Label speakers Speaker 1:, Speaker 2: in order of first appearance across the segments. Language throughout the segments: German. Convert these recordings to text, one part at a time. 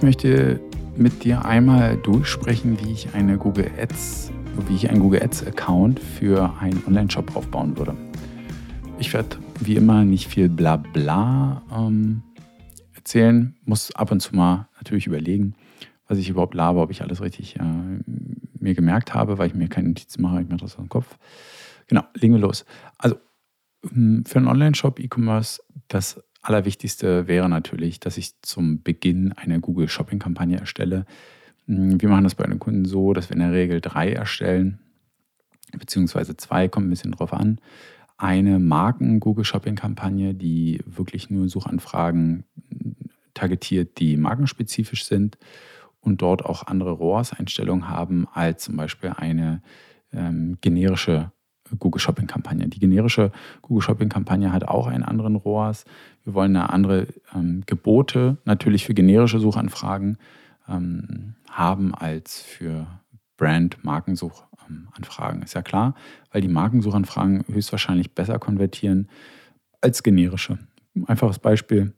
Speaker 1: Ich möchte mit dir einmal durchsprechen, wie ich eine Google Ads, wie ich einen Google Ads Account für einen Online-Shop aufbauen würde. Ich werde wie immer nicht viel Blabla ähm, erzählen, muss ab und zu mal natürlich überlegen, was ich überhaupt laber, ob ich alles richtig äh, mir gemerkt habe, weil ich mir keine Notizen mache, ich mache das aus dem Kopf. Genau, legen wir los. Also für einen Online-Shop, E-Commerce, das Allerwichtigste wäre natürlich, dass ich zum Beginn eine Google Shopping-Kampagne erstelle. Hm, wir machen das bei den Kunden so, dass wir in der Regel drei erstellen, beziehungsweise zwei, kommt ein bisschen drauf an. Eine Marken-Google Shopping-Kampagne, die wirklich nur Suchanfragen targetiert, die markenspezifisch sind und dort auch andere ROAS-Einstellungen haben als zum Beispiel eine ähm, generische Google Shopping Kampagne. Die generische Google Shopping Kampagne hat auch einen anderen ROAS. Wir wollen eine andere ähm, Gebote natürlich für generische Suchanfragen ähm, haben als für Brand-Markensuchanfragen. Ist ja klar, weil die Markensuchanfragen höchstwahrscheinlich besser konvertieren als generische. Einfaches Beispiel: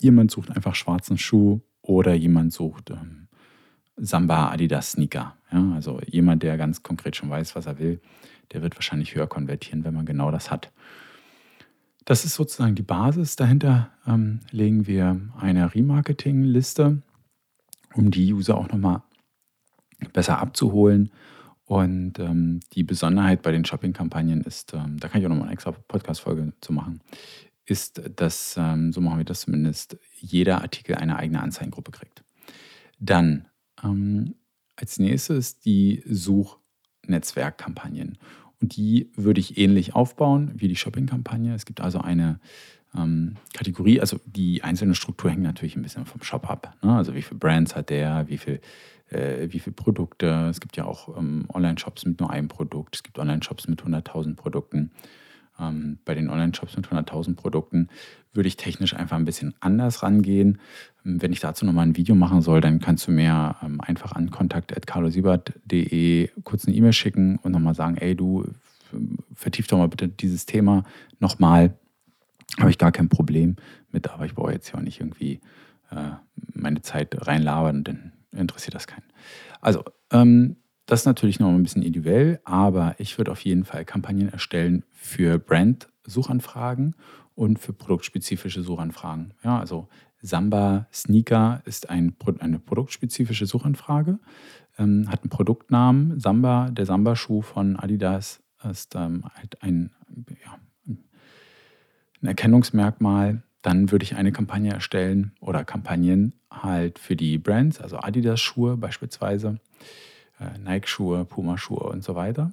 Speaker 1: Jemand sucht einfach schwarzen Schuh oder jemand sucht ähm, Samba Adidas Sneaker. Ja, also jemand, der ganz konkret schon weiß, was er will, der wird wahrscheinlich höher konvertieren, wenn man genau das hat. Das ist sozusagen die Basis. Dahinter ähm, legen wir eine Remarketing-Liste, um die User auch nochmal besser abzuholen. Und ähm, die Besonderheit bei den Shopping-Kampagnen ist, ähm, da kann ich auch nochmal eine extra Podcast-Folge zu machen, ist, dass, ähm, so machen wir das zumindest, jeder Artikel eine eigene Anzeigengruppe kriegt. Dann ähm, als nächstes die Suchnetzwerkkampagnen. Und die würde ich ähnlich aufbauen wie die Shopping-Kampagne. Es gibt also eine ähm, Kategorie, also die einzelne Struktur hängt natürlich ein bisschen vom Shop ab. Ne? Also wie viele Brands hat der, wie viel äh, wie viele Produkte. Es gibt ja auch ähm, Online-Shops mit nur einem Produkt. Es gibt Online-Shops mit 100.000 Produkten. Ähm, bei den Online-Shops mit 100.000 Produkten würde ich technisch einfach ein bisschen anders rangehen. Ähm, wenn ich dazu nochmal ein Video machen soll, dann kannst du mir ähm, einfach an kontakt.carlosiebert.de kurz eine E-Mail schicken und nochmal sagen, ey du, vertief doch mal bitte dieses Thema nochmal. Habe ich gar kein Problem mit, aber ich brauche jetzt ja auch nicht irgendwie äh, meine Zeit reinlabern, dann interessiert das keinen. Also, ähm, das ist natürlich noch ein bisschen individuell, aber ich würde auf jeden Fall Kampagnen erstellen für Brand-Suchanfragen und für produktspezifische Suchanfragen. Ja, also Samba Sneaker ist ein, eine produktspezifische Suchanfrage, ähm, hat einen Produktnamen. Samba, der Samba-Schuh von Adidas, ist ähm, halt ein, ja, ein Erkennungsmerkmal. Dann würde ich eine Kampagne erstellen oder Kampagnen halt für die Brands, also Adidas-Schuhe beispielsweise Nike-Schuhe, Puma-Schuhe und so weiter.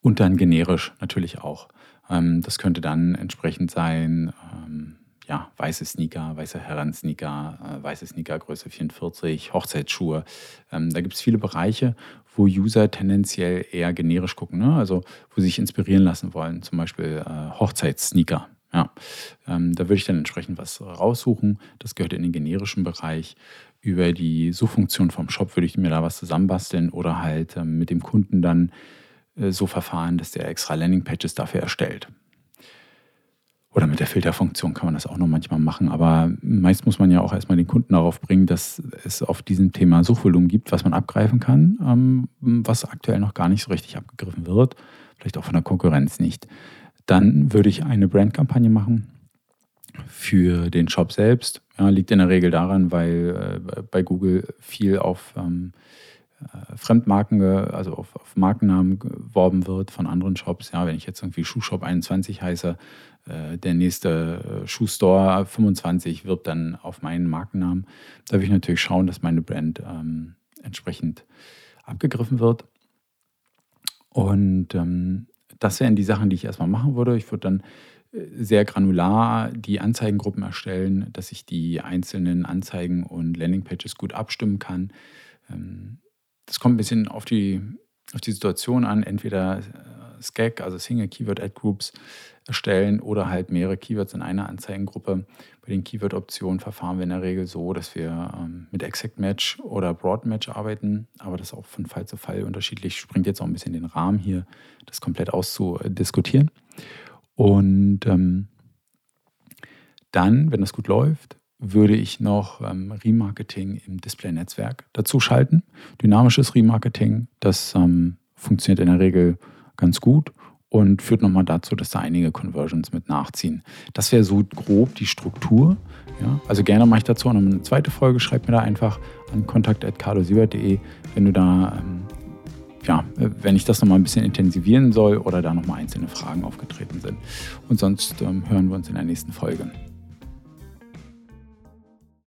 Speaker 1: Und dann generisch natürlich auch. Ähm, das könnte dann entsprechend sein, ähm, ja, weiße Sneaker, weiße Herren-Sneaker, äh, weiße Sneaker Größe 44, Hochzeitsschuhe. Ähm, da gibt es viele Bereiche, wo User tendenziell eher generisch gucken, ne? also wo sie sich inspirieren lassen wollen, zum Beispiel äh, Hochzeitssneaker. Ja, ähm, da würde ich dann entsprechend was raussuchen. Das gehört in den generischen Bereich über die Suchfunktion vom Shop würde ich mir da was zusammenbasteln oder halt ähm, mit dem Kunden dann äh, so verfahren, dass der extra Landingpages dafür erstellt. Oder mit der Filterfunktion kann man das auch noch manchmal machen, aber meist muss man ja auch erstmal den Kunden darauf bringen, dass es auf diesem Thema Suchvolumen gibt, was man abgreifen kann, ähm, was aktuell noch gar nicht so richtig abgegriffen wird, vielleicht auch von der Konkurrenz nicht. Dann würde ich eine Brandkampagne machen für den Shop selbst. Ja, liegt in der Regel daran, weil äh, bei Google viel auf ähm, äh, Fremdmarken, also auf, auf, Markennamen geworben wird von anderen Shops. Ja, wenn ich jetzt irgendwie Schuhshop 21 heiße, äh, der nächste äh, Schuhstore 25 wirbt dann auf meinen Markennamen. Da will ich natürlich schauen, dass meine Brand ähm, entsprechend abgegriffen wird. Und ähm, das wären die Sachen, die ich erstmal machen würde. Ich würde dann sehr granular die Anzeigengruppen erstellen, dass ich die einzelnen Anzeigen und Landingpages gut abstimmen kann. Ähm, das kommt ein bisschen auf die, auf die Situation an, entweder äh, SCAG, also Single Keyword Ad Groups, erstellen oder halt mehrere Keywords in einer Anzeigengruppe. Bei den Keyword-Optionen verfahren wir in der Regel so, dass wir ähm, mit Exact Match oder Broad Match arbeiten, aber das ist auch von Fall zu Fall unterschiedlich. Springt jetzt auch ein bisschen den Rahmen hier, das komplett auszudiskutieren. Und ähm, dann, wenn das gut läuft, würde ich noch ähm, Remarketing im Display-Netzwerk dazu schalten. Dynamisches Remarketing, das ähm, funktioniert in der Regel ganz gut und führt nochmal dazu, dass da einige Conversions mit nachziehen. Das wäre so grob die Struktur. Ja? Also gerne mache ich dazu noch eine zweite Folge. Schreib mir da einfach an kontakt.carlosiebert.de, wenn du da, ähm, ja, wenn ich das nochmal ein bisschen intensivieren soll oder da nochmal einzelne Fragen aufgetreten sind. Und sonst ähm, hören wir uns in der nächsten Folge.